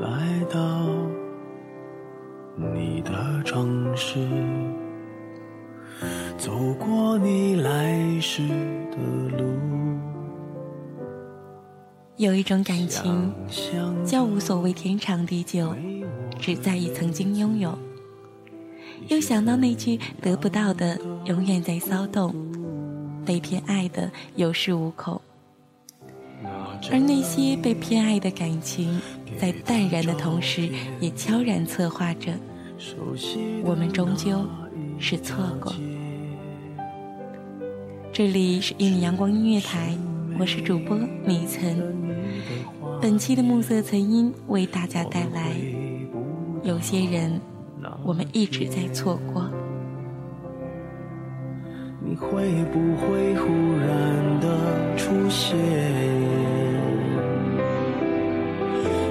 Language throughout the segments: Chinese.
来到你的城市，走过你来时的路。有一种感情，叫无所谓天长地久，只在意曾经拥有。又想到那句得不到的永远在骚动，被偏爱的有恃无恐。而那些被偏爱的感情，在淡然的同时，也悄然策划着，我们终究是错过。这里是一米阳光音乐台，我是主播米岑。本期的暮色曾音为大家带来，有些人我们一直在错过。你会不会忽然的出现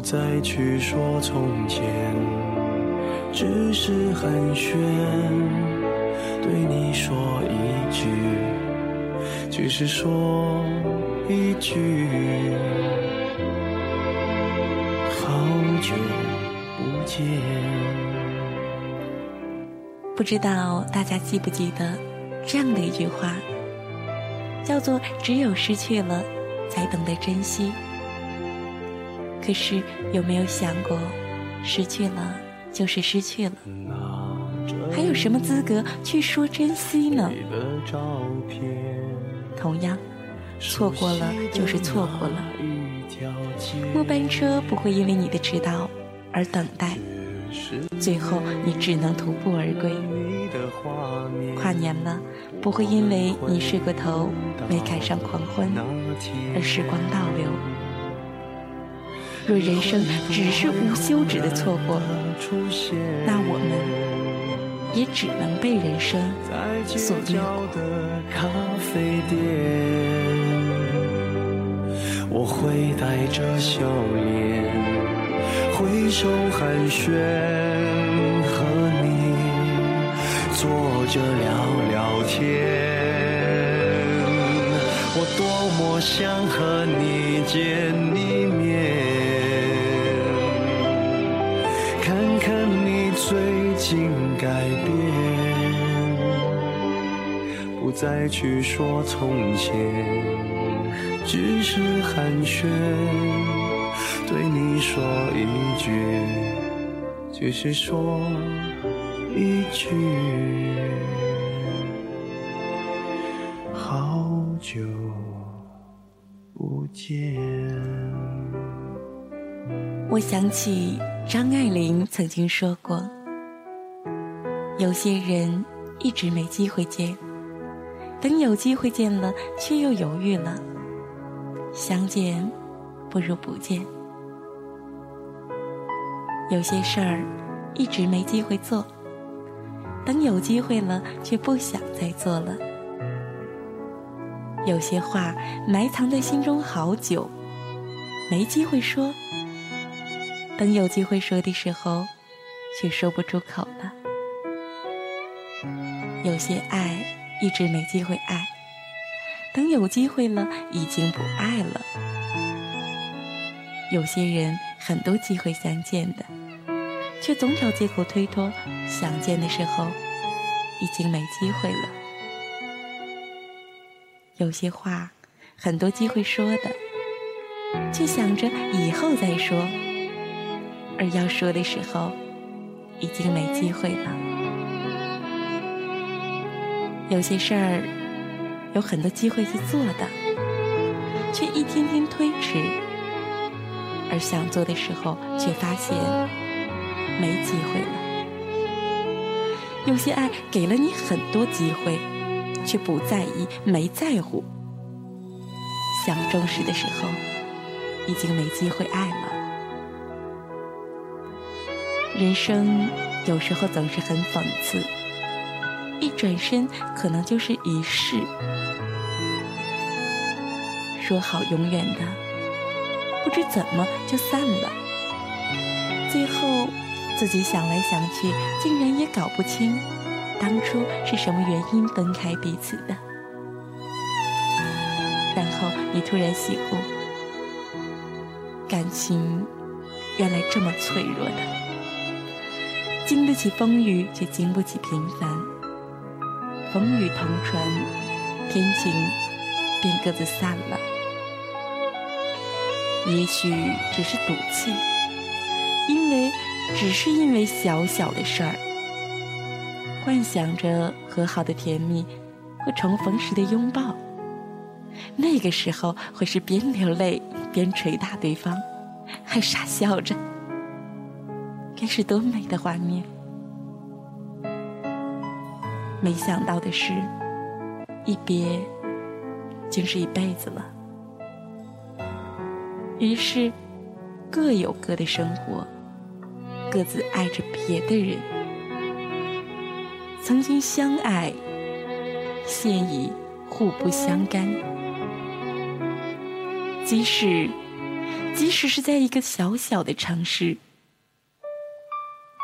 不再去说从前，只是寒暄，对你说一句，只是说。一句好久不见，不知道大家记不记得这样的一句话，叫做“只有失去了，才懂得珍惜”。可是有没有想过，失去了就是失去了，还有什么资格去说珍惜呢？同样。错过了就是错过了，末班车不会因为你的迟到而等待，最后你只能徒步而归。跨年了，不会因为你睡过头没赶上狂欢而时光倒流。若人生只是无休止的错过，那我们也只能被人生所掠过。我会带着笑脸，挥手寒暄，和你坐着聊聊天。我多么想和你见改变，不再去说从前。只是寒暄，对你说一句，只是说一句，好久不见。我想起张爱玲曾经说过，有些人一直没机会见，等有机会见了，却又犹豫了。相见不如不见。有些事儿一直没机会做，等有机会了却不想再做了。有些话埋藏在心中好久，没机会说，等有机会说的时候，却说不出口了。有些爱一直没机会爱。等有机会了，已经不爱了。有些人很多机会相见的，却总找借口推脱，想见的时候已经没机会了。有些话很多机会说的，却想着以后再说，而要说的时候已经没机会了。有些事儿有很多机会去做的，却一天天推迟，而想做的时候却发现没机会了。有些爱给了你很多机会。却不在意，没在乎。想重视的时候，已经没机会爱了。人生有时候总是很讽刺，一转身可能就是一世。说好永远的，不知怎么就散了。最后自己想来想去，竟然也搞不清。当初是什么原因分开彼此的？然后你突然醒悟，感情原来这么脆弱的，经得起风雨，却经不起平凡。风雨同船，天晴便各自散了。也许只是赌气，因为只是因为小小的事儿。幻想着和好的甜蜜和重逢时的拥抱，那个时候会是边流泪边捶打对方，还傻笑着，该是多美的画面！没想到的是，一别竟是一辈子了。于是，各有各的生活，各自爱着别的人。曾经相爱，现已互不相干。即使，即使是在一个小小的城市，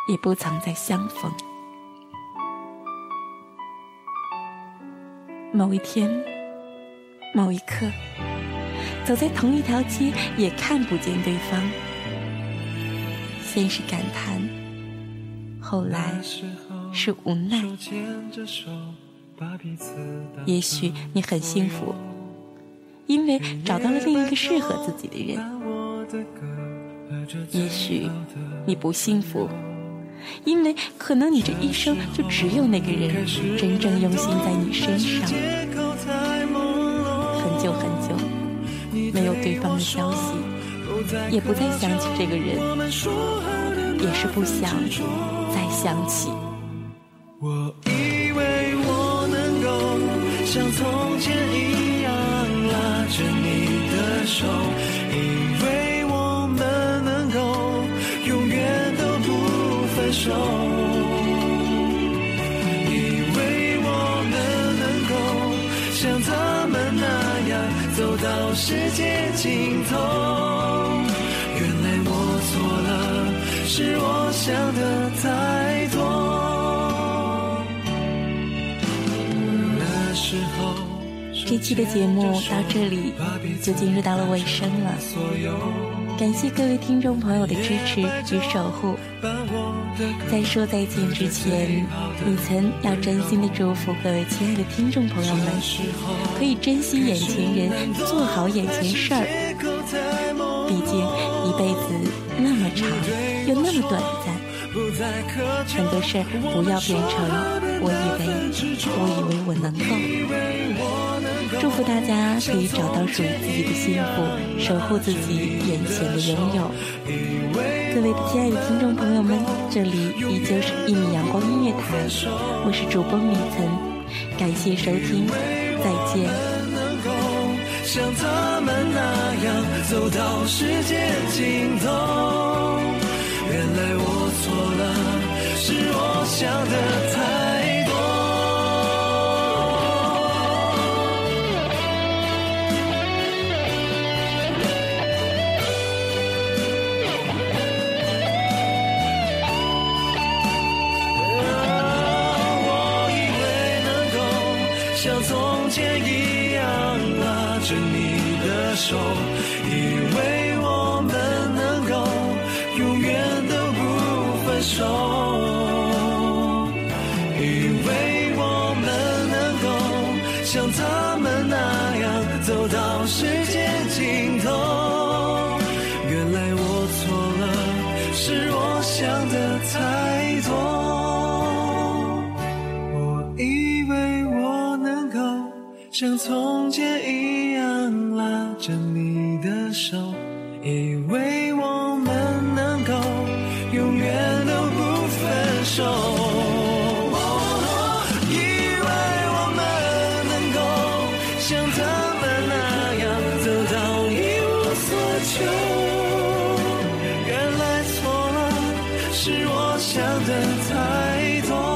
也不曾再相逢。某一天，某一刻，走在同一条街，也看不见对方。先是感叹，后来。是无奈，也许你很幸福，因为找到了另一个适合自己的人；也许你不幸福，因为可能你这一生就只有那个人真正用心在你身上。很久很久没有对方的消息，也不再想起这个人，也是不想再想起。我以为我能够像从前一样拉着你的手，手，以为我们能够像他们那样走到世界尽头。原来我错了，是我想的太多。这期的节目到这里就进入到了尾声了，感谢各位听众朋友的支持与守护。在说再见之前，你曾要真心的祝福各位亲爱的听众朋友们，可以珍惜眼前人，做好眼前事儿。毕竟一辈子那么长，又那么短暂，很多事儿不要变成我以为，我以为我能够。祝福大家可以找到属于自己的幸福，守护自己眼前的拥有。各位亲爱的听众朋友们，这里依旧是一米阳光音乐台，我是主播米岑，感谢收听，再见。像他们那样走到世界尽头，原来我错了，是我想的太。像从前一样拉着你的手，以为我们能够永远都不分。手，以为我们能够像他们那样走到世界像从前一样拉着你的手，以为我们能够永远都不分手。以为我们能够像他们那样走到一无所求，原来错了，是我想的太多。